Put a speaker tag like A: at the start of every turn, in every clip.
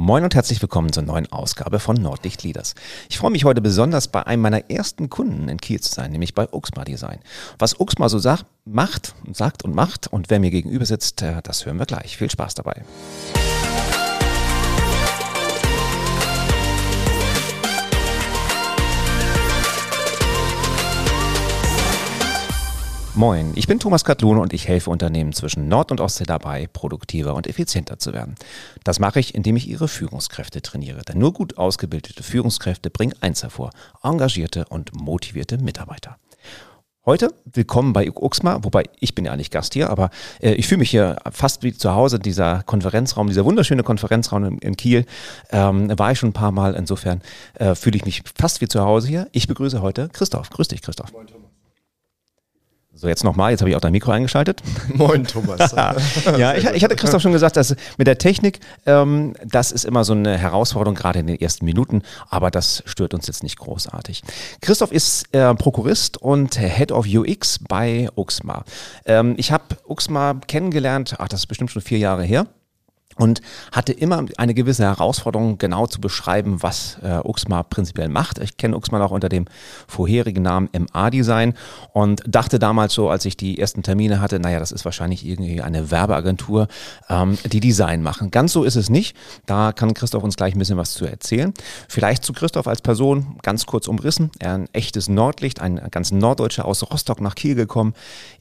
A: Moin und herzlich willkommen zur neuen Ausgabe von Nordlicht Leaders. Ich freue mich heute besonders bei einem meiner ersten Kunden in Kiel zu sein, nämlich bei Uxma Design. Was Uxma so sagt, macht, sagt und macht und wer mir gegenüber sitzt, äh, das hören wir gleich. Viel Spaß dabei. Moin, ich bin Thomas Katlune und ich helfe Unternehmen zwischen Nord- und Ostsee dabei, produktiver und effizienter zu werden. Das mache ich, indem ich ihre Führungskräfte trainiere. Denn nur gut ausgebildete Führungskräfte bringen eins hervor, engagierte und motivierte Mitarbeiter. Heute willkommen bei Uxma, wobei ich bin ja nicht Gast hier, aber äh, ich fühle mich hier fast wie zu Hause, dieser Konferenzraum, dieser wunderschöne Konferenzraum in, in Kiel, ähm, war ich schon ein paar Mal, insofern äh, fühle ich mich fast wie zu Hause hier. Ich begrüße heute Christoph. Grüß dich, Christoph. Moin, Thomas. So, jetzt nochmal, jetzt habe ich auch dein Mikro eingeschaltet.
B: Moin, Thomas.
A: ja, ich, ich, hatte Christoph schon gesagt, dass mit der Technik, ähm, das ist immer so eine Herausforderung, gerade in den ersten Minuten, aber das stört uns jetzt nicht großartig. Christoph ist äh, Prokurist und Head of UX bei Uxma. Ähm, ich habe Uxma kennengelernt, ach, das ist bestimmt schon vier Jahre her und hatte immer eine gewisse Herausforderung, genau zu beschreiben, was äh, Uxma prinzipiell macht. Ich kenne Uxma auch unter dem vorherigen Namen MA-Design und dachte damals so, als ich die ersten Termine hatte, naja, das ist wahrscheinlich irgendwie eine Werbeagentur, ähm, die Design machen. Ganz so ist es nicht. Da kann Christoph uns gleich ein bisschen was zu erzählen. Vielleicht zu Christoph als Person ganz kurz umrissen. Er ein echtes Nordlicht, ein ganz Norddeutscher aus Rostock nach Kiel gekommen,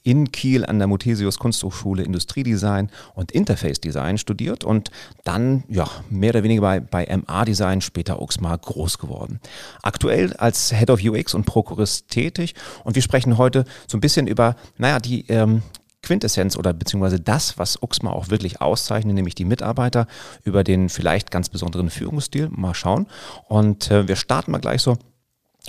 A: in Kiel an der Muthesius Kunsthochschule Industriedesign und Interface Design studiert und dann ja mehr oder weniger bei, bei MA Design, später Uxma groß geworden. Aktuell als Head of UX und Prokurist tätig und wir sprechen heute so ein bisschen über, naja, die ähm, Quintessenz oder beziehungsweise das, was Uxma auch wirklich auszeichnet, nämlich die Mitarbeiter über den vielleicht ganz besonderen Führungsstil. Mal schauen. Und äh, wir starten mal gleich so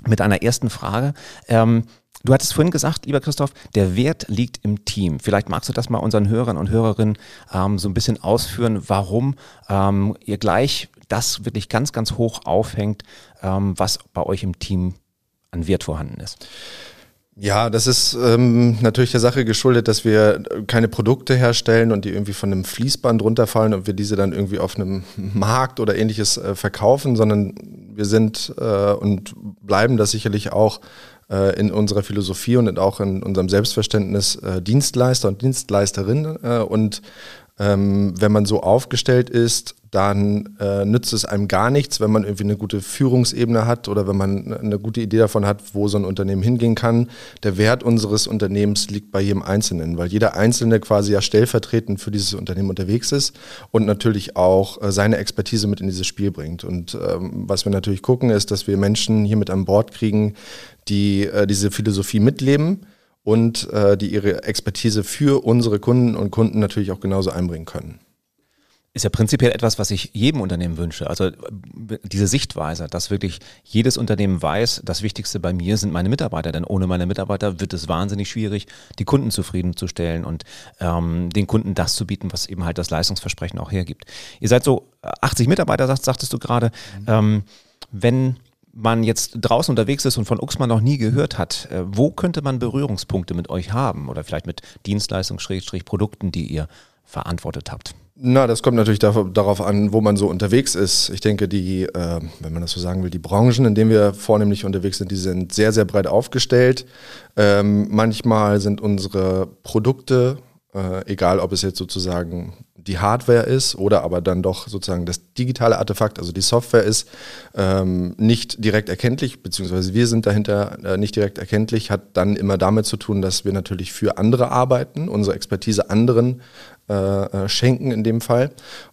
A: mit einer ersten Frage. Ähm, Du hattest vorhin gesagt, lieber Christoph, der Wert liegt im Team. Vielleicht magst du das mal unseren Hörern und Hörerinnen ähm, so ein bisschen ausführen, warum ähm, ihr gleich das wirklich ganz, ganz hoch aufhängt, ähm, was bei euch im Team an Wert vorhanden ist.
B: Ja, das ist ähm, natürlich der Sache geschuldet, dass wir keine Produkte herstellen und die irgendwie von einem Fließband runterfallen und wir diese dann irgendwie auf einem Markt oder ähnliches äh, verkaufen, sondern wir sind äh, und bleiben das sicherlich auch äh, in unserer Philosophie und auch in unserem Selbstverständnis äh, Dienstleister und Dienstleisterin. Äh, und ähm, wenn man so aufgestellt ist, dann äh, nützt es einem gar nichts, wenn man irgendwie eine gute Führungsebene hat oder wenn man eine gute Idee davon hat, wo so ein Unternehmen hingehen kann. Der Wert unseres Unternehmens liegt bei jedem Einzelnen, weil jeder Einzelne quasi ja stellvertretend für dieses Unternehmen unterwegs ist und natürlich auch äh, seine Expertise mit in dieses Spiel bringt. Und ähm, was wir natürlich gucken, ist, dass wir Menschen hier mit an Bord kriegen, die äh, diese Philosophie mitleben und äh, die ihre Expertise für unsere Kunden und Kunden natürlich auch genauso einbringen können.
A: Ist ja prinzipiell etwas, was ich jedem Unternehmen wünsche. Also diese Sichtweise, dass wirklich jedes Unternehmen weiß, das Wichtigste bei mir sind meine Mitarbeiter, denn ohne meine Mitarbeiter wird es wahnsinnig schwierig, die Kunden zufriedenzustellen und ähm, den Kunden das zu bieten, was eben halt das Leistungsversprechen auch hergibt. Ihr seid so 80 Mitarbeiter, sagtest du gerade. Mhm. Ähm, wenn man jetzt draußen unterwegs ist und von Uxmann noch nie gehört hat, äh, wo könnte man Berührungspunkte mit euch haben oder vielleicht mit Dienstleistungsprodukten, die ihr verantwortet habt?
B: Na, das kommt natürlich darauf an, wo man so unterwegs ist. Ich denke, die, äh, wenn man das so sagen will, die Branchen, in denen wir vornehmlich unterwegs sind, die sind sehr, sehr breit aufgestellt. Ähm, manchmal sind unsere Produkte, äh, egal ob es jetzt sozusagen die Hardware ist oder aber dann doch sozusagen das digitale Artefakt, also die Software ist, ähm, nicht direkt erkenntlich, beziehungsweise wir sind dahinter äh, nicht direkt erkenntlich, hat dann immer damit zu tun, dass wir natürlich für andere arbeiten, unsere Expertise anderen äh, äh schenken in dem Fall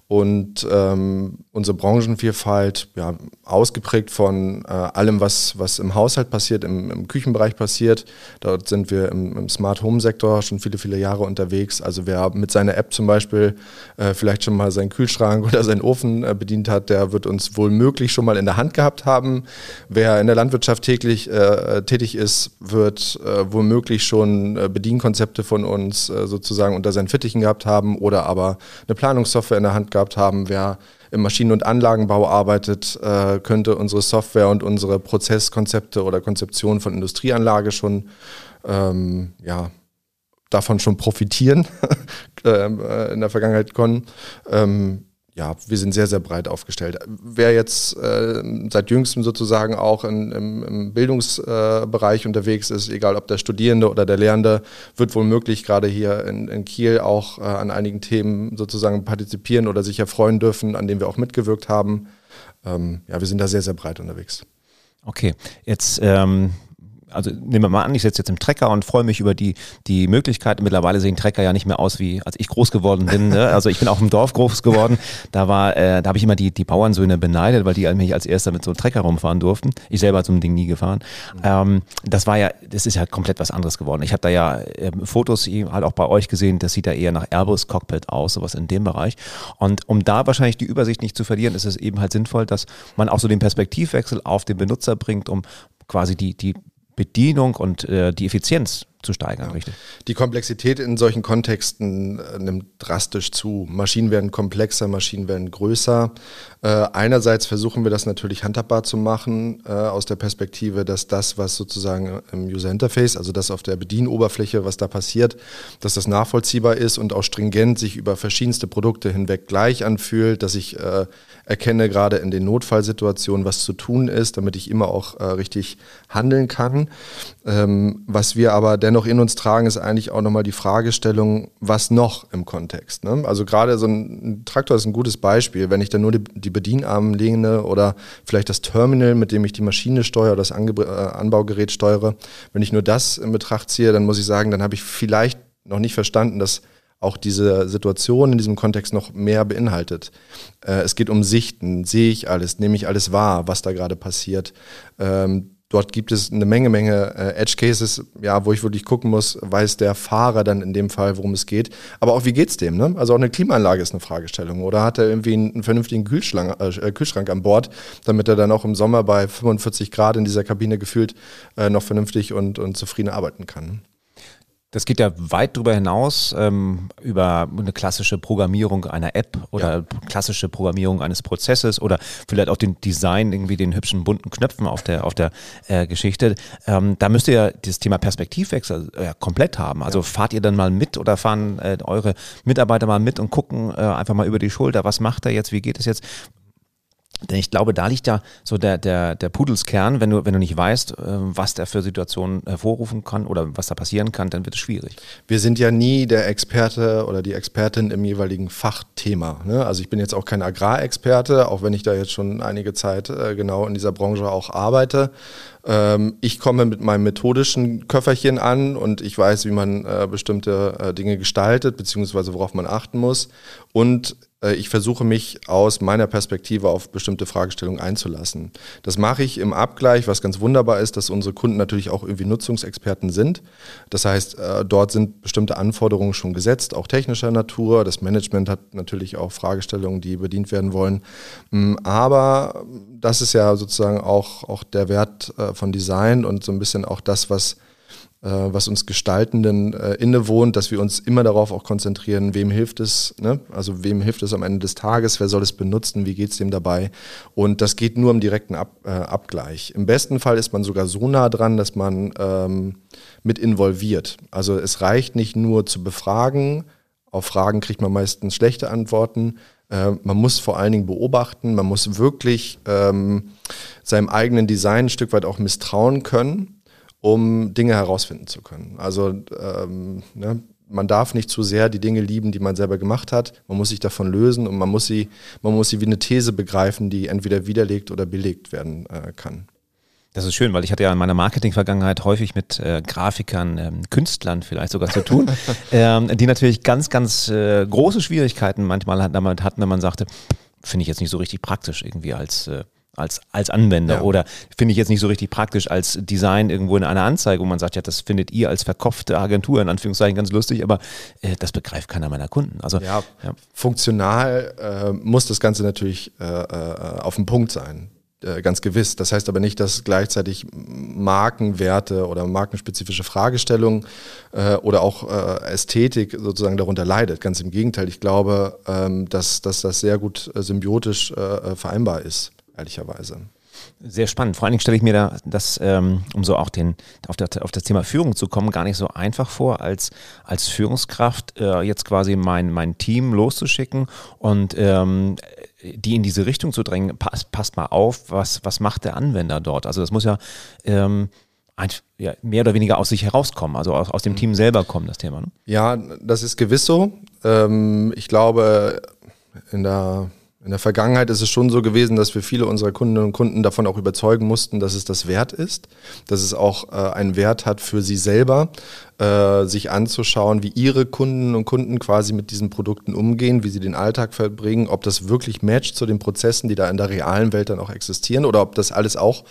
B: und ähm, unsere Branchenvielfalt ja, ausgeprägt von äh, allem, was, was im Haushalt passiert, im, im Küchenbereich passiert. Dort sind wir im, im, Smart Home Sektor schon viele, viele Jahre unterwegs. Also wer mit seiner App zum Beispiel äh, vielleicht schon mal seinen Kühlschrank oder seinen Ofen äh, bedient hat, der wird uns wohl möglich schon mal in der Hand gehabt haben. Wer in der Landwirtschaft täglich äh, tätig ist, wird äh, womöglich schon äh, Bedienkonzepte von uns sozusagen unter seinen Fittichen gehabt haben oder aber eine Planungssoftware in der Hand gehabt haben. Wer im Maschinen- und Anlagenbau arbeitet, äh, könnte unsere Software und unsere Prozesskonzepte oder Konzeption von Industrieanlage schon ähm, ja, davon schon profitieren ähm, äh, in der Vergangenheit können. Ähm, ja, wir sind sehr, sehr breit aufgestellt. Wer jetzt äh, seit jüngstem sozusagen auch in, im, im, Bildungsbereich äh, unterwegs ist, egal ob der Studierende oder der Lehrende, wird wohl möglich gerade hier in, in Kiel auch äh, an einigen Themen sozusagen partizipieren oder sich erfreuen dürfen, an denen wir auch mitgewirkt haben. Ähm, ja, wir sind da sehr, sehr breit unterwegs.
A: Okay, jetzt ähm, also nehmen wir mal an, ich sitze jetzt im Trecker und freue mich über die, die Möglichkeit. Mittlerweile sehen Trecker ja nicht mehr aus, wie als ich groß geworden bin. Ne? Also ich bin auch im Dorf groß geworden. Da war, äh, da habe ich immer die, die Bauernsöhne beneidet, weil die mich als erster mit so einem Trecker rumfahren durften. Ich selber so ein Ding nie gefahren. Ähm, das war ja, das ist ja komplett was anderes geworden. Ich habe da ja äh, Fotos halt auch bei euch gesehen, das sieht da eher nach Airbus Cockpit aus, sowas in dem Bereich. Und um da wahrscheinlich die Übersicht nicht zu verlieren, ist es eben halt sinnvoll, dass man auch so den Perspektivwechsel auf den Benutzer bringt, um quasi die, die Bedienung und äh, die Effizienz zu steigern,
B: ja. richtig? Die Komplexität in solchen Kontexten äh, nimmt drastisch zu. Maschinen werden komplexer, Maschinen werden größer. Äh, einerseits versuchen wir das natürlich handhabbar zu machen, äh, aus der Perspektive, dass das, was sozusagen im User Interface, also das auf der Bedienoberfläche, was da passiert, dass das nachvollziehbar ist und auch stringent sich über verschiedenste Produkte hinweg gleich anfühlt, dass ich äh, erkenne gerade in den Notfallsituationen, was zu tun ist, damit ich immer auch äh, richtig handeln kann. Ähm, was wir aber dennoch dennoch in uns tragen, ist eigentlich auch nochmal die Fragestellung, was noch im Kontext. Ne? Also gerade so ein Traktor ist ein gutes Beispiel. Wenn ich dann nur die, die Bedienarmen lehne oder vielleicht das Terminal, mit dem ich die Maschine steuere, das Ange äh, Anbaugerät steuere, wenn ich nur das in Betracht ziehe, dann muss ich sagen, dann habe ich vielleicht noch nicht verstanden, dass auch diese Situation in diesem Kontext noch mehr beinhaltet. Äh, es geht um Sichten, sehe ich alles, nehme ich alles wahr, was da gerade passiert. Ähm, Dort gibt es eine Menge, Menge äh, Edge Cases, ja, wo ich wirklich gucken muss, weiß der Fahrer dann in dem Fall, worum es geht. Aber auch wie geht's dem? Ne? Also auch eine Klimaanlage ist eine Fragestellung. Oder hat er irgendwie einen, einen vernünftigen Kühlschrank, äh, Kühlschrank an Bord, damit er dann auch im Sommer bei 45 Grad in dieser Kabine gefühlt äh, noch vernünftig und, und zufrieden arbeiten kann?
A: Das geht ja weit darüber hinaus, ähm, über eine klassische Programmierung einer App oder ja. klassische Programmierung eines Prozesses oder vielleicht auch den Design, irgendwie den hübschen bunten Knöpfen auf der, auf der äh, Geschichte. Ähm, da müsst ihr ja das Thema Perspektivwechsel äh, komplett haben. Also ja. fahrt ihr dann mal mit oder fahren äh, eure Mitarbeiter mal mit und gucken äh, einfach mal über die Schulter, was macht er jetzt, wie geht es jetzt? Denn ich glaube, da liegt ja so der, der, der Pudelskern, wenn du, wenn du nicht weißt, äh, was der für Situationen hervorrufen kann oder was da passieren kann, dann wird es schwierig.
B: Wir sind ja nie der Experte oder die Expertin im jeweiligen Fachthema. Ne? Also ich bin jetzt auch kein Agrarexperte, auch wenn ich da jetzt schon einige Zeit äh, genau in dieser Branche auch arbeite. Ähm, ich komme mit meinem methodischen Köfferchen an und ich weiß, wie man äh, bestimmte Dinge gestaltet, beziehungsweise worauf man achten muss. Und ich versuche mich aus meiner Perspektive auf bestimmte Fragestellungen einzulassen. Das mache ich im Abgleich, was ganz wunderbar ist, dass unsere Kunden natürlich auch irgendwie Nutzungsexperten sind. Das heißt, äh, dort sind bestimmte Anforderungen schon gesetzt, auch technischer Natur. Das Management hat natürlich auch Fragestellungen, die bedient werden wollen. Mm, aber das ist ja sozusagen auch, auch der Wert äh, von Design und so ein bisschen auch das, was äh, was uns Gestaltenden äh, innewohnt, dass wir uns immer darauf auch konzentrieren, wem hilft es, ne? also wem hilft es am Ende des Tages, wer soll es benutzen, wie geht es dem dabei. Und das geht nur im direkten Ab, äh, Abgleich. Im besten Fall ist man sogar so nah dran, dass man ähm, mit involviert. Also es reicht nicht nur zu befragen, auf Fragen kriegt man meistens schlechte Antworten. Äh, man muss vor allen Dingen beobachten, man muss wirklich ähm, seinem eigenen Design ein Stück weit auch misstrauen können um Dinge herausfinden zu können. Also ähm, ne, man darf nicht zu sehr die Dinge lieben, die man selber gemacht hat. Man muss sich davon lösen und man muss sie, man muss sie wie eine These begreifen, die entweder widerlegt oder belegt werden äh, kann.
A: Das ist schön, weil ich hatte ja in meiner Marketing-Vergangenheit häufig mit äh, Grafikern, ähm, Künstlern vielleicht sogar zu tun, ähm, die natürlich ganz, ganz äh, große Schwierigkeiten manchmal damit hatten, wenn man sagte, finde ich jetzt nicht so richtig praktisch irgendwie als äh, als, als Anwender. Ja. Oder finde ich jetzt nicht so richtig praktisch als Design irgendwo in einer Anzeige, wo man sagt, ja, das findet ihr als verkopfte Agentur in Anführungszeichen ganz lustig, aber äh, das begreift keiner meiner Kunden. Also
B: ja, ja. funktional äh, muss das Ganze natürlich äh, äh auf den Punkt sein. Äh, ganz gewiss. Das heißt aber nicht, dass gleichzeitig Markenwerte oder markenspezifische Fragestellungen äh, oder auch Ästhetik sozusagen darunter leidet. Ganz im Gegenteil. Ich glaube, ähm, dass, dass das sehr gut symbiotisch vereinbar ist ehrlicherweise.
A: Sehr spannend. Vor allen Dingen stelle ich mir da das, ähm, um so auch den, auf, der, auf das Thema Führung zu kommen, gar nicht so einfach vor, als, als Führungskraft äh, jetzt quasi mein, mein Team loszuschicken und ähm, die in diese Richtung zu drängen. Passt, passt mal auf, was, was macht der Anwender dort? Also das muss ja, ähm, ein, ja mehr oder weniger aus sich herauskommen, also aus, aus dem mhm. Team selber kommen, das Thema. Ne?
B: Ja, das ist gewiss so. Ich glaube, in der in der Vergangenheit ist es schon so gewesen, dass wir viele unserer Kundinnen und Kunden davon auch überzeugen mussten, dass es das wert ist, dass es auch äh, einen Wert hat für sie selber, äh, sich anzuschauen, wie ihre Kunden und Kunden quasi mit diesen Produkten umgehen, wie sie den Alltag verbringen, ob das wirklich matcht zu den Prozessen, die da in der realen Welt dann auch existieren oder ob das alles auch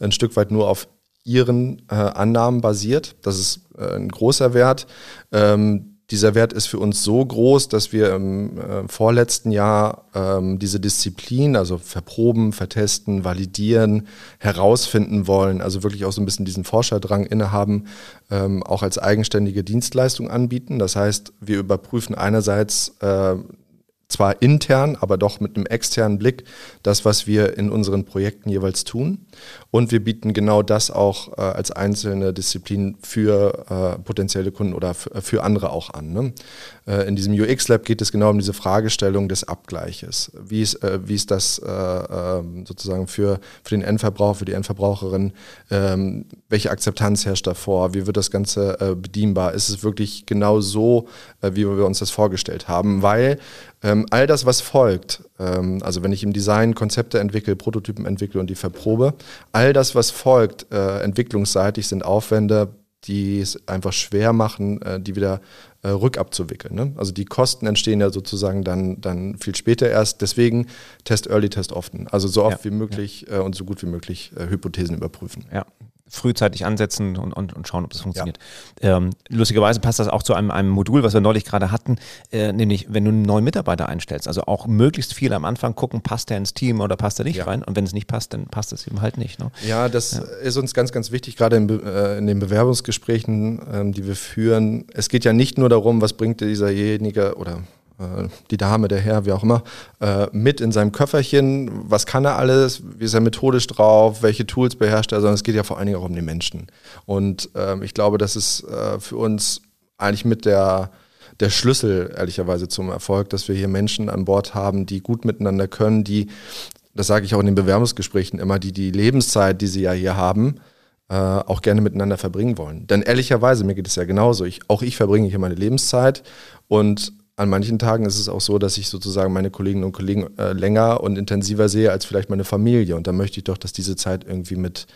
B: ein Stück weit nur auf ihren äh, Annahmen basiert. Das ist äh, ein großer Wert. Ähm, dieser Wert ist für uns so groß, dass wir im äh, vorletzten Jahr ähm, diese Disziplin, also verproben, vertesten, validieren, herausfinden wollen, also wirklich auch so ein bisschen diesen Forscherdrang innehaben, ähm, auch als eigenständige Dienstleistung anbieten. Das heißt, wir überprüfen einerseits äh, zwar intern, aber doch mit einem externen Blick das, was wir in unseren Projekten jeweils tun. Und wir bieten genau das auch äh, als einzelne Disziplin für äh, potenzielle Kunden oder für andere auch an. Ne? Äh, in diesem UX-Lab geht es genau um diese Fragestellung des Abgleiches. Wie ist, äh, wie ist das äh, ähm, sozusagen für, für den Endverbraucher, für die Endverbraucherin? Ähm, welche Akzeptanz herrscht davor? Wie wird das Ganze äh, bedienbar? Ist es wirklich genau so, wie wir uns das vorgestellt haben? Weil ähm, all das, was folgt, ähm, also wenn ich im Design Konzepte entwickle, Prototypen entwickle und die verprobe, all das, was folgt, äh, entwicklungsseitig, sind Aufwände, die es einfach schwer machen, äh, die wieder äh, rückabzuwickeln. Ne? Also die Kosten entstehen ja sozusagen dann, dann viel später erst. Deswegen Test Early, Test Often. Also so oft ja, wie möglich ja. äh, und so gut wie möglich äh, Hypothesen überprüfen.
A: Ja, frühzeitig ansetzen und, und, und schauen, ob das funktioniert. Ja. Ähm, lustigerweise passt das auch zu einem, einem Modul, was wir neulich gerade hatten, äh, nämlich wenn du einen neuen Mitarbeiter einstellst, also auch möglichst viel am Anfang gucken, passt der ins Team oder passt er nicht ja. rein und wenn es nicht passt, dann passt es eben halt nicht. Ne?
B: Ja, das ja. ist uns ganz, ganz wichtig, gerade in, äh, in den Bewerbungsgesprächen, ähm, die wir führen. Es geht ja nicht nur darum, was bringt dieserjenige oder äh, die Dame, der Herr, wie auch immer, äh, mit in seinem Köfferchen. Was kann er alles? Wie ist er methodisch drauf? Welche Tools beherrscht er? Sondern es geht ja vor allen Dingen auch um den Menschen. Und ähm, ich glaube, das ist äh, für uns eigentlich mit der der Schlüssel, ehrlicherweise, zum Erfolg, dass wir hier Menschen an Bord haben, die gut miteinander können, die, das sage ich auch in den Bewerbungsgesprächen immer, die die Lebenszeit, die sie ja hier haben, äh, auch gerne miteinander verbringen wollen. Denn ehrlicherweise, mir geht es ja genauso. Ich, auch ich verbringe hier meine Lebenszeit und an manchen Tagen ist es auch so, dass ich sozusagen meine Kolleginnen und Kollegen äh, länger und intensiver sehe als vielleicht meine Familie. Und da möchte ich doch, dass diese Zeit irgendwie mit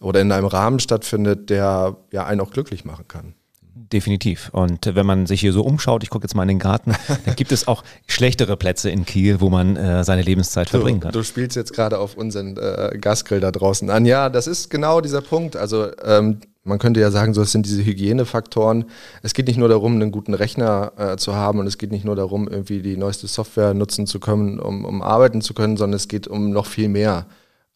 B: oder in einem Rahmen stattfindet, der ja einen auch glücklich machen kann.
A: Definitiv. Und wenn man sich hier so umschaut, ich gucke jetzt mal in den Garten, da gibt es auch schlechtere Plätze in Kiel, wo man äh, seine Lebenszeit verbringen kann.
B: Du, du spielst jetzt gerade auf unseren äh, Gasgrill da draußen an. Ja, das ist genau dieser Punkt. Also ähm, man könnte ja sagen, so es sind diese Hygienefaktoren. Es geht nicht nur darum, einen guten Rechner äh, zu haben und es geht nicht nur darum, irgendwie die neueste Software nutzen zu können, um, um arbeiten zu können, sondern es geht um noch viel mehr.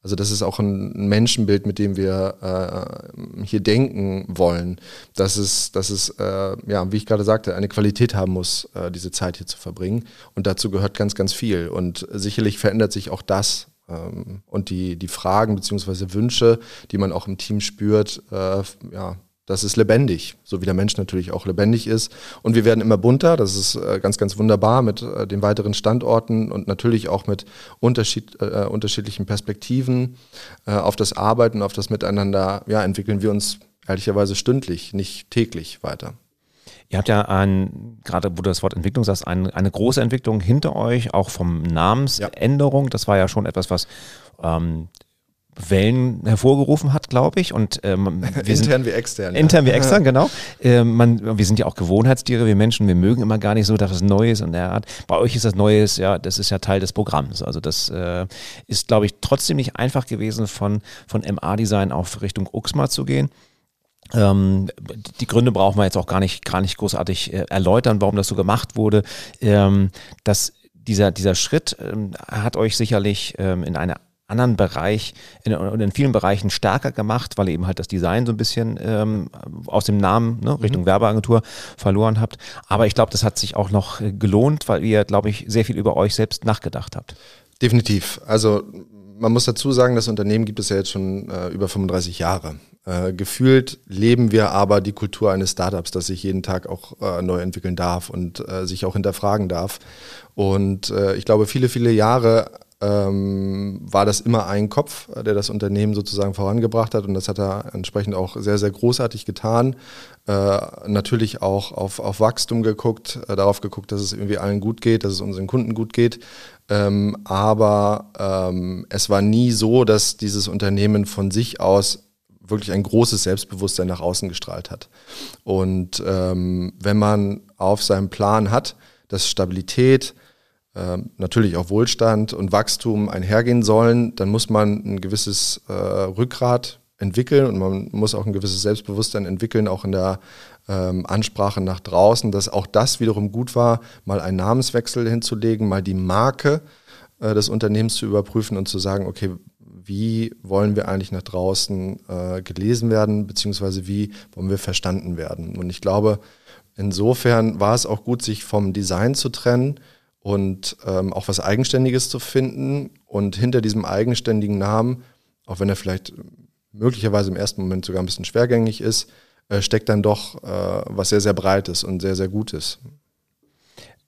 B: Also das ist auch ein Menschenbild, mit dem wir äh, hier denken wollen, dass es, dass es äh, ja, wie ich gerade sagte, eine Qualität haben muss, äh, diese Zeit hier zu verbringen. Und dazu gehört ganz, ganz viel. Und sicherlich verändert sich auch das ähm, und die, die Fragen bzw. Wünsche, die man auch im Team spürt, äh, ja, das ist lebendig, so wie der Mensch natürlich auch lebendig ist. Und wir werden immer bunter, das ist äh, ganz, ganz wunderbar mit äh, den weiteren Standorten und natürlich auch mit Unterschied, äh, unterschiedlichen Perspektiven äh, auf das Arbeiten, auf das Miteinander, ja, entwickeln wir uns ehrlicherweise stündlich, nicht täglich weiter.
A: Ihr habt ja ein, gerade wo du das Wort Entwicklung sagst, ein, eine große Entwicklung hinter euch, auch vom Namensänderung. Ja. Das war ja schon etwas, was ähm, Wellen hervorgerufen hat, glaube ich. Und ähm,
B: intern wie extern.
A: Intern ja. wie extern, genau. Ähm, man, wir sind ja auch Gewohnheitstiere, wir Menschen, wir mögen immer gar nicht so, dass es Neues und der Art. Bei euch ist das Neues, ja, das ist ja Teil des Programms. Also das äh, ist, glaube ich, trotzdem nicht einfach gewesen, von, von MA-Design auf Richtung Uxma zu gehen. Ähm, die Gründe brauchen wir jetzt auch gar nicht, gar nicht großartig äh, erläutern, warum das so gemacht wurde. Ähm, dass dieser, dieser Schritt ähm, hat euch sicherlich in einem anderen Bereich in, in, vielen Bereichen stärker gemacht, weil ihr eben halt das Design so ein bisschen ähm, aus dem Namen ne, Richtung mhm. Werbeagentur verloren habt. Aber ich glaube, das hat sich auch noch äh, gelohnt, weil ihr, glaube ich, sehr viel über euch selbst nachgedacht habt.
B: Definitiv. Also man muss dazu sagen, das Unternehmen gibt es ja jetzt schon äh, über 35 Jahre. Äh, gefühlt leben wir aber die Kultur eines Startups, das sich jeden Tag auch äh, neu entwickeln darf und äh, sich auch hinterfragen darf. Und äh, ich glaube, viele, viele Jahre ähm, war das immer ein Kopf, der das Unternehmen sozusagen vorangebracht hat und das hat er entsprechend auch sehr, sehr großartig getan. Äh, natürlich auch auf, auf Wachstum geguckt, äh, darauf geguckt, dass es irgendwie allen gut geht, dass es unseren Kunden gut geht. Ähm, aber ähm, es war nie so, dass dieses Unternehmen von sich aus wirklich ein großes Selbstbewusstsein nach außen gestrahlt hat. Und ähm, wenn man auf seinem Plan hat, dass Stabilität, ähm, natürlich auch Wohlstand und Wachstum einhergehen sollen, dann muss man ein gewisses äh, Rückgrat entwickeln und man muss auch ein gewisses Selbstbewusstsein entwickeln, auch in der ähm, Ansprache nach draußen, dass auch das wiederum gut war, mal einen Namenswechsel hinzulegen, mal die Marke äh, des Unternehmens zu überprüfen und zu sagen, okay, wie wollen wir eigentlich nach draußen äh, gelesen werden, beziehungsweise wie wollen wir verstanden werden. Und ich glaube, insofern war es auch gut, sich vom Design zu trennen und ähm, auch was Eigenständiges zu finden und hinter diesem eigenständigen Namen, auch wenn er vielleicht möglicherweise im ersten Moment sogar ein bisschen schwergängig ist, äh, steckt dann doch äh, was sehr, sehr Breites und sehr, sehr Gutes.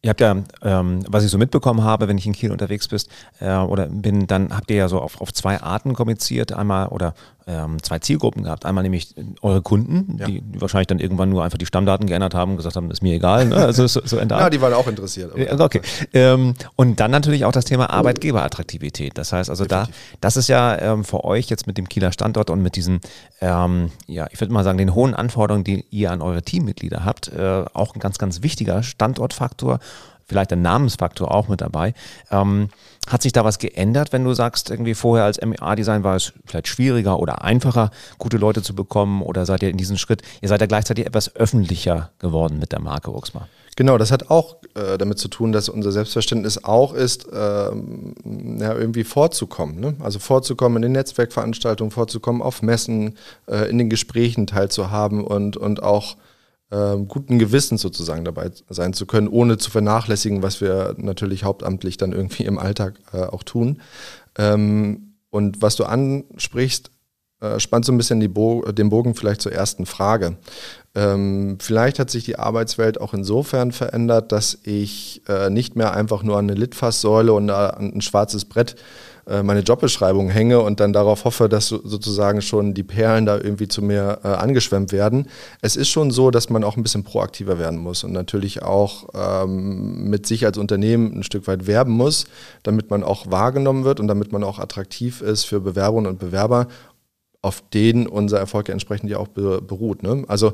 A: Ihr habt ja, ähm, was ich so mitbekommen habe, wenn ich in Kiel unterwegs bist äh, oder bin, dann habt ihr ja so auf, auf zwei Arten kommuniziert, einmal oder ähm, zwei Zielgruppen gehabt. Einmal nämlich eure Kunden, ja. die, wahrscheinlich dann irgendwann nur einfach die Stammdaten geändert haben und gesagt haben, ist mir egal. Ne? Also so, so
B: ja, die waren auch interessiert.
A: okay. Ähm, und dann natürlich auch das Thema Arbeitgeberattraktivität. Das heißt also Definitiv. da, das ist ja ähm, für euch jetzt mit dem Kieler Standort und mit diesen, ähm, ja, ich würde mal sagen, den hohen Anforderungen, die ihr an eure Teammitglieder habt, äh, auch ein ganz, ganz wichtiger Standortfaktor vielleicht der Namensfaktor auch mit dabei. Ähm, hat sich da was geändert, wenn du sagst, irgendwie vorher als MEA-Design war es vielleicht schwieriger oder einfacher, gute Leute zu bekommen oder seid ihr in diesem Schritt, ihr seid ja gleichzeitig etwas öffentlicher geworden mit der Marke Uxma?
B: Genau, das hat auch äh, damit zu tun, dass unser Selbstverständnis auch ist, ähm, ja, irgendwie vorzukommen. Ne? Also vorzukommen in den Netzwerkveranstaltungen, vorzukommen auf Messen, äh, in den Gesprächen teilzuhaben und, und auch ähm, guten Gewissens sozusagen dabei sein zu können, ohne zu vernachlässigen, was wir natürlich hauptamtlich dann irgendwie im Alltag äh, auch tun. Ähm, und was du ansprichst, äh, spannt so ein bisschen Bo den Bogen vielleicht zur ersten Frage. Ähm, vielleicht hat sich die Arbeitswelt auch insofern verändert, dass ich äh, nicht mehr einfach nur an eine Litfaßsäule und an ein schwarzes Brett äh, meine Jobbeschreibung hänge und dann darauf hoffe, dass sozusagen schon die Perlen da irgendwie zu mir äh, angeschwemmt werden. Es ist schon so, dass man auch ein bisschen proaktiver werden muss und natürlich auch ähm, mit sich als Unternehmen ein Stück weit werben muss, damit man auch wahrgenommen wird und damit man auch attraktiv ist für Bewerberinnen und Bewerber auf denen unser Erfolg entsprechend ja auch beruht. Ne? Also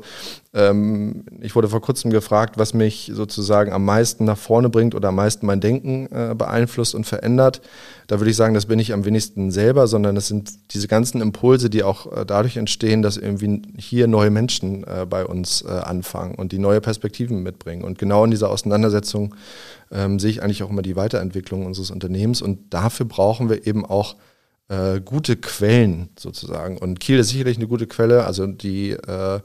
B: ähm, ich wurde vor kurzem gefragt, was mich sozusagen am meisten nach vorne bringt oder am meisten mein Denken äh, beeinflusst und verändert. Da würde ich sagen, das bin ich am wenigsten selber, sondern das sind diese ganzen Impulse, die auch äh, dadurch entstehen, dass irgendwie hier neue Menschen äh, bei uns äh, anfangen und die neue Perspektiven mitbringen. Und genau in dieser Auseinandersetzung ähm, sehe ich eigentlich auch immer die Weiterentwicklung unseres Unternehmens und dafür brauchen wir eben auch äh, gute Quellen sozusagen. Und Kiel ist sicherlich eine gute Quelle. Also die, äh,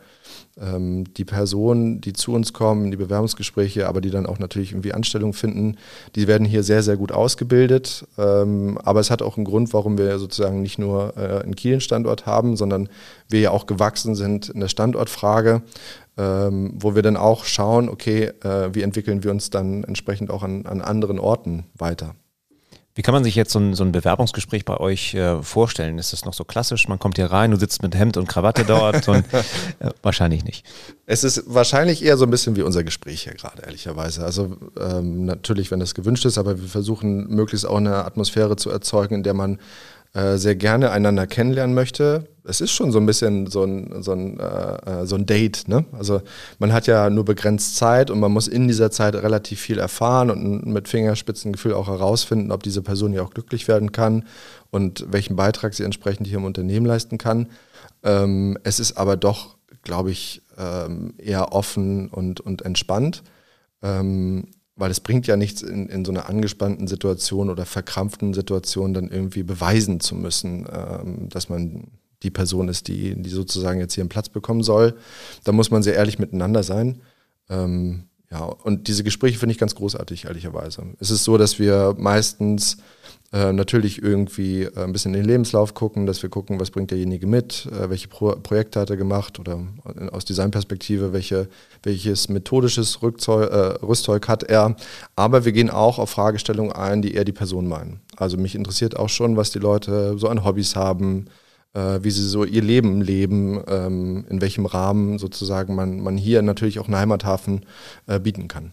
B: ähm, die Personen, die zu uns kommen, die Bewerbungsgespräche, aber die dann auch natürlich irgendwie Anstellung finden, die werden hier sehr, sehr gut ausgebildet. Ähm, aber es hat auch einen Grund, warum wir sozusagen nicht nur äh, in Kiel einen Standort haben, sondern wir ja auch gewachsen sind in der Standortfrage. Ähm, wo wir dann auch schauen, okay, äh, wie entwickeln wir uns dann entsprechend auch an, an anderen Orten weiter.
A: Wie kann man sich jetzt so ein, so ein Bewerbungsgespräch bei euch äh, vorstellen? Ist das noch so klassisch? Man kommt hier rein, du sitzt mit Hemd und Krawatte dort und äh, wahrscheinlich nicht.
B: Es ist wahrscheinlich eher so ein bisschen wie unser Gespräch hier gerade, ehrlicherweise. Also ähm, natürlich, wenn das gewünscht ist, aber wir versuchen möglichst auch eine Atmosphäre zu erzeugen, in der man äh, sehr gerne einander kennenlernen möchte. Es ist schon so ein bisschen so ein, so ein, äh, äh, so ein Date. Ne? Also man hat ja nur begrenzt Zeit und man muss in dieser Zeit relativ viel erfahren und mit Fingerspitzengefühl auch herausfinden, ob diese Person ja auch glücklich werden kann und welchen Beitrag sie entsprechend hier im Unternehmen leisten kann. Ähm, es ist aber doch, glaube ich, ähm, eher offen und, und entspannt. Ähm, weil es bringt ja nichts in, in so einer angespannten Situation oder verkrampften Situation dann irgendwie beweisen zu müssen, ähm, dass man die Person ist, die, die sozusagen jetzt hier einen Platz bekommen soll. Da muss man sehr ehrlich miteinander sein. Ähm, Ja, und diese Gespräche finde ich ganz großartig, ehrlicherweise. Es ist so, dass wir meistens äh, natürlich irgendwie äh, ein bisschen in den Lebenslauf gucken, dass wir gucken, was bringt derjenige mit, äh, welche Pro Projekte hat er gemacht oder aus Designperspektive, welche, welches methodisches Rückzeug, äh, Rüstzeug hat er. Aber wir gehen auch auf Fragestellungen ein, die eher die Person meinen. Also mich interessiert auch schon, was die Leute so an Hobbys haben, wie sie so ihr Leben leben, ähm, in welchem Rahmen sozusagen man, man hier natürlich auch einen Heimathafen bieten kann.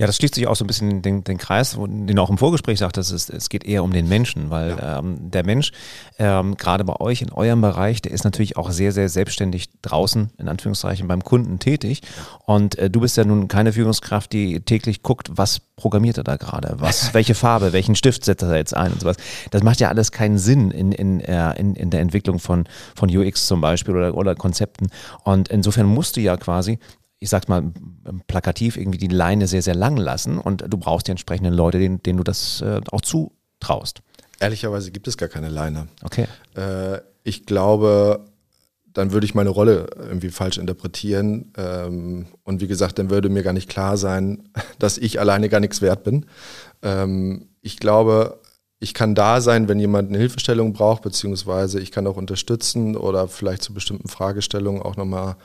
A: Ja, das schließt sich auch so ein bisschen den, den Kreis, den du auch im Vorgespräch sagtest, es, es geht eher um den Menschen, weil ja. ähm, der Mensch, ähm, gerade bei euch in eurem Bereich, der ist natürlich auch sehr, sehr selbstständig draußen, in Anführungszeichen, beim Kunden tätig. Und äh, du bist ja nun keine Führungskraft, die täglich guckt, was programmiert er da gerade, was, welche Farbe, welchen Stift setzt er jetzt ein und sowas. Das macht ja alles keinen Sinn in, in, äh, in, in der Entwicklung von, von UX zum Beispiel oder, oder Konzepten. Und insofern musst du ja quasi ich sag's mal plakativ, irgendwie die Leine sehr, sehr lang lassen und du brauchst die entsprechenden Leute, denen, denen du das äh, auch zutraust.
B: Ehrlicherweise gibt es gar keine Leine.
A: Okay.
B: Äh, ich glaube, dann würde ich meine Rolle irgendwie falsch interpretieren. Ähm, und wie gesagt, dann würde mir gar nicht klar sein, dass ich alleine gar nichts wert bin. Ähm, ich glaube, ich kann da sein, wenn jemand eine Hilfestellung braucht, beziehungsweise ich kann auch unterstützen oder vielleicht zu bestimmten Fragestellungen auch nochmal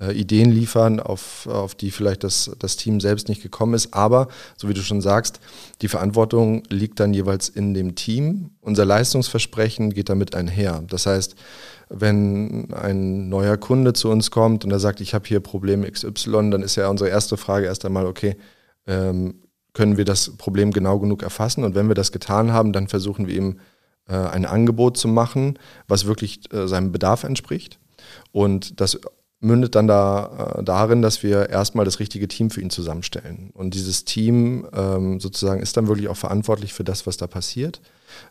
B: äh, Ideen liefern, auf, auf die vielleicht das, das Team selbst nicht gekommen ist. Aber, so wie du schon sagst, die Verantwortung liegt dann jeweils in dem Team. Unser Leistungsversprechen geht damit einher. Das heißt, wenn ein neuer Kunde zu uns kommt und er sagt, ich habe hier Problem XY, dann ist ja unsere erste Frage erst einmal, okay, ähm, können wir das Problem genau genug erfassen? Und wenn wir das getan haben, dann versuchen wir ihm äh, ein Angebot zu machen, was wirklich äh, seinem Bedarf entspricht. Und das mündet dann da äh, darin, dass wir erstmal das richtige Team für ihn zusammenstellen. Und dieses Team ähm, sozusagen ist dann wirklich auch verantwortlich für das, was da passiert,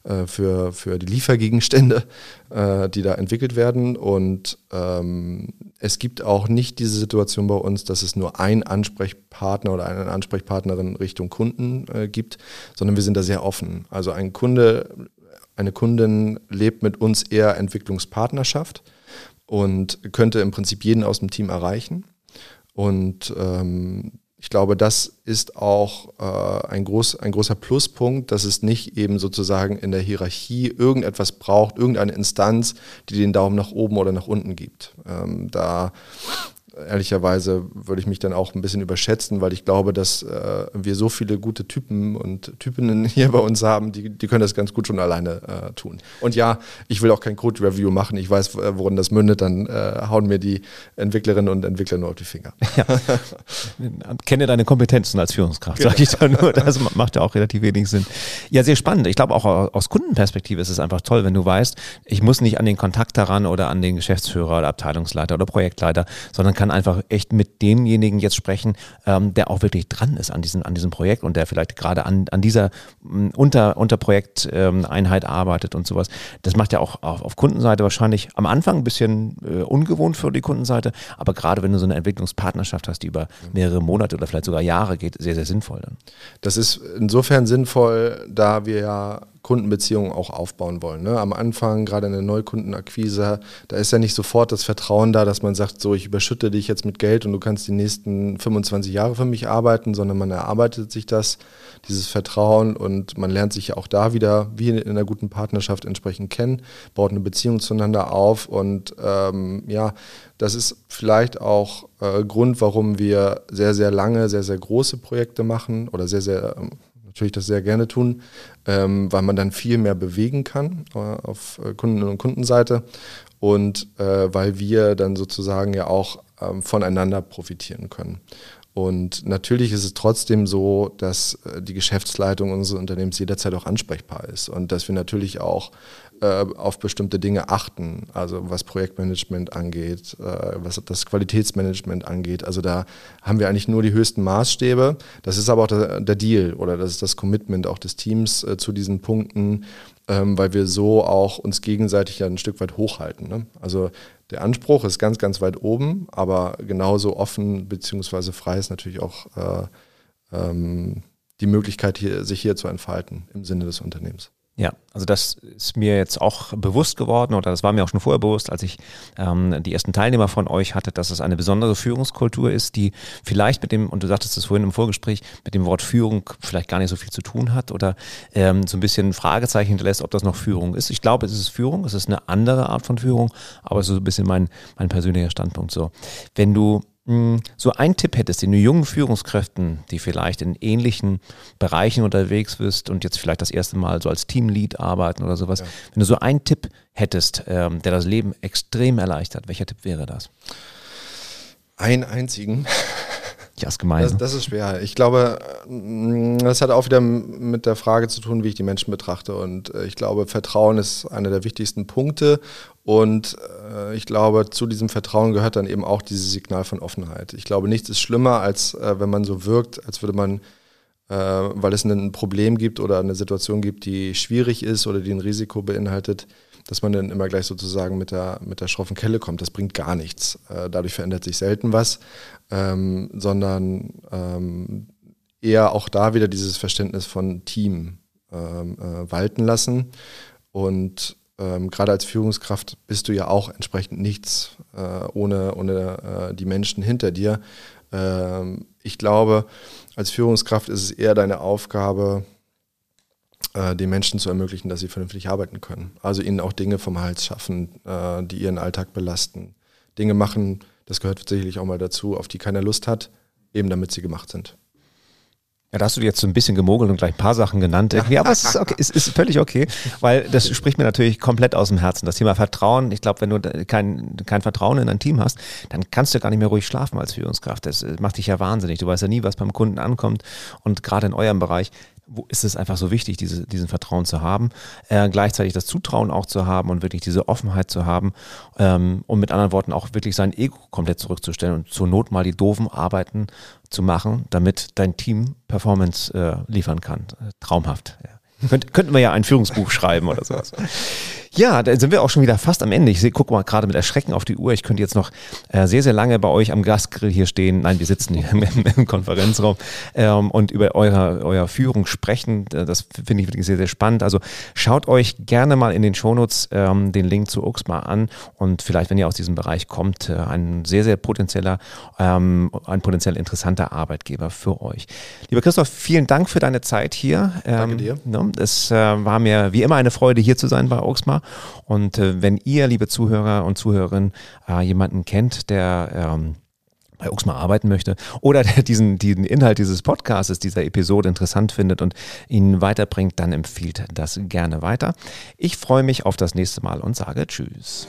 B: äh, für, für die Liefergegenstände, äh, die da entwickelt werden. Und ähm, es gibt auch nicht diese Situation bei uns, dass es nur ein Ansprechpartner oder eine Ansprechpartnerin Richtung Kunden äh, gibt, sondern wir sind da sehr offen. Also ein Kunde, eine Kundin lebt mit uns eher Entwicklungspartnerschaft und könnte im Prinzip jeden aus dem Team erreichen. Und ähm, ich glaube, das ist auch äh, ein, groß, ein großer Pluspunkt, dass es nicht eben sozusagen in der Hierarchie irgendetwas braucht, irgendeine Instanz, die den Daumen nach oben oder nach unten gibt. Ähm, da ehrlicherweise würde ich mich dann auch ein bisschen überschätzen, weil ich glaube, dass äh, wir so viele gute Typen und Typinnen hier bei uns haben, die, die können das ganz gut schon alleine äh, tun. Und ja, ich will auch kein Code-Review machen. Ich weiß, worin das mündet, dann äh, hauen mir die Entwicklerinnen und Entwickler nur auf die Finger. Ja.
A: Kenne deine Kompetenzen als Führungskraft, genau. sage ich da nur. Das macht ja auch relativ wenig Sinn. Ja, sehr spannend. Ich glaube, auch aus Kundenperspektive ist es einfach toll, wenn du weißt, ich muss nicht an den Kontakt daran oder an den Geschäftsführer oder Abteilungsleiter oder Projektleiter, sondern kann einfach echt mit demjenigen jetzt sprechen, ähm, der auch wirklich dran ist an diesem, an diesem Projekt und der vielleicht gerade an, an dieser m, Unter, Unterprojekteinheit ähm, arbeitet und sowas. Das macht ja auch auf, auf Kundenseite wahrscheinlich am Anfang ein bisschen äh, ungewohnt für die Kundenseite, aber gerade wenn du so eine Entwicklungspartnerschaft hast, die über mehrere Monate oder vielleicht sogar Jahre geht, sehr, sehr sinnvoll dann.
B: Das ist insofern sinnvoll, da wir ja Kundenbeziehungen auch aufbauen wollen. Ne? Am Anfang, gerade in der Neukundenakquise, da ist ja nicht sofort das Vertrauen da, dass man sagt, so ich überschütte dich jetzt mit Geld und du kannst die nächsten 25 Jahre für mich arbeiten, sondern man erarbeitet sich das, dieses Vertrauen und man lernt sich ja auch da wieder, wie in einer guten Partnerschaft entsprechend kennen, baut eine Beziehung zueinander auf und ähm, ja, das ist vielleicht auch äh, Grund, warum wir sehr, sehr lange, sehr, sehr große Projekte machen oder sehr, sehr ähm, natürlich das sehr gerne tun, ähm, weil man dann viel mehr bewegen kann äh, auf äh, Kunden- und Kundenseite und äh, weil wir dann sozusagen ja auch ähm, voneinander profitieren können. Und natürlich ist es trotzdem so, dass äh, die Geschäftsleitung unseres Unternehmens jederzeit auch ansprechbar ist und dass wir natürlich auch äh, auf bestimmte Dinge achten, also was Projektmanagement angeht, äh, was das Qualitätsmanagement angeht. Also da haben wir eigentlich nur die höchsten Maßstäbe. Das ist aber auch der, der Deal oder das ist das Commitment auch des Teams äh, zu diesen Punkten, ähm, weil wir so auch uns gegenseitig ja ein Stück weit hochhalten. Ne? Also der Anspruch ist ganz, ganz weit oben, aber genauso offen bzw. frei ist natürlich auch äh, ähm, die Möglichkeit, hier, sich hier zu entfalten im Sinne des Unternehmens.
A: Ja, also das ist mir jetzt auch bewusst geworden oder das war mir auch schon vorher bewusst, als ich ähm, die ersten Teilnehmer von euch hatte, dass es eine besondere Führungskultur ist, die vielleicht mit dem, und du sagtest es vorhin im Vorgespräch, mit dem Wort Führung vielleicht gar nicht so viel zu tun hat oder ähm, so ein bisschen Fragezeichen hinterlässt, ob das noch Führung ist. Ich glaube, es ist Führung, es ist eine andere Art von Führung, aber es ist so ein bisschen mein, mein persönlicher Standpunkt so. Wenn du so ein Tipp hättest, den du jungen Führungskräften, die vielleicht in ähnlichen Bereichen unterwegs bist und jetzt vielleicht das erste Mal so als Teamlead arbeiten oder sowas, ja. wenn du so einen Tipp hättest, ähm, der das Leben extrem erleichtert, welcher Tipp wäre das?
B: Einen einzigen.
A: Ja, ist gemein.
B: Das, das, ist schwer. Ich glaube, mm, das hat auch wieder mit der Frage zu tun, wie ich die Menschen betrachte. Und äh, ich glaube, Vertrauen ist einer der wichtigsten Punkte. Und äh, ich glaube, zu diesem Vertrauen gehört dann eben auch dieses Signal von Offenheit. Ich glaube, nichts ist schlimmer, als äh, wenn man so wirkt, als würde man, weil es ein Problem gibt oder eine Situation gibt, die schwierig ist oder die ein Risiko beinhaltet, dass man dann immer gleich sozusagen mit der, mit der schroffen Kelle kommt. Das bringt gar nichts. dadurch verändert sich selten was ähm, sondern ähm, eher auch da wieder dieses Verständnis von Team ähm, äh, walten lassen. Und ähm, gerade als Führungskraft bist du ja auch entsprechend nichts äh, ohne, ohne äh, die Menschen hinter dir. Ähm, ich glaube, als Führungskraft ist es eher deine Aufgabe, äh, den Menschen zu ermöglichen, dass sie vernünftig arbeiten können. Also ihnen auch Dinge vom Hals schaffen, äh, die ihren Alltag belasten. Dinge machen, das gehört sicherlich auch mal dazu, auf die keiner Lust hat, eben damit sie gemacht sind.
A: Ja, da hast du jetzt so ein bisschen gemogelt und gleich ein paar Sachen genannt. Ja, aber es ist, okay, es ist völlig okay, weil das spricht mir natürlich komplett aus dem Herzen. Das Thema Vertrauen, ich glaube, wenn du kein, kein Vertrauen in dein Team hast, dann kannst du gar nicht mehr ruhig schlafen als Führungskraft. Das macht dich ja wahnsinnig. Du weißt ja nie, was beim Kunden ankommt. Und gerade in eurem Bereich ist es einfach so wichtig, diese, diesen Vertrauen zu haben, äh, gleichzeitig das Zutrauen auch zu haben und wirklich diese Offenheit zu haben, ähm, um mit anderen Worten auch wirklich sein Ego komplett zurückzustellen und zur Not mal die doofen Arbeiten zu machen, damit dein Team Performance äh, liefern kann. Traumhaft. Ja. Könnt, könnten wir ja ein Führungsbuch schreiben oder sowas. Ja, da sind wir auch schon wieder fast am Ende. Ich gucke mal gerade mit Erschrecken auf die Uhr. Ich könnte jetzt noch äh, sehr, sehr lange bei euch am Gastgrill hier stehen. Nein, wir sitzen hier im, im Konferenzraum ähm, und über eure, euer Führung sprechen. Äh, das finde ich wirklich sehr, sehr spannend. Also schaut euch gerne mal in den Shownotes ähm, den Link zu Uxma an und vielleicht, wenn ihr aus diesem Bereich kommt, äh, ein sehr, sehr potenzieller, ähm, ein potenziell interessanter Arbeitgeber für euch. Lieber Christoph, vielen Dank für deine Zeit hier.
B: Danke dir.
A: Ne, es äh, war mir wie immer eine Freude, hier zu sein bei Uxma. Und äh, wenn ihr, liebe Zuhörer und Zuhörerinnen, äh, jemanden kennt, der ähm, bei Uxma arbeiten möchte oder der diesen, diesen Inhalt dieses Podcasts, dieser Episode interessant findet und ihn weiterbringt, dann empfiehlt das gerne weiter. Ich freue mich auf das nächste Mal und sage Tschüss.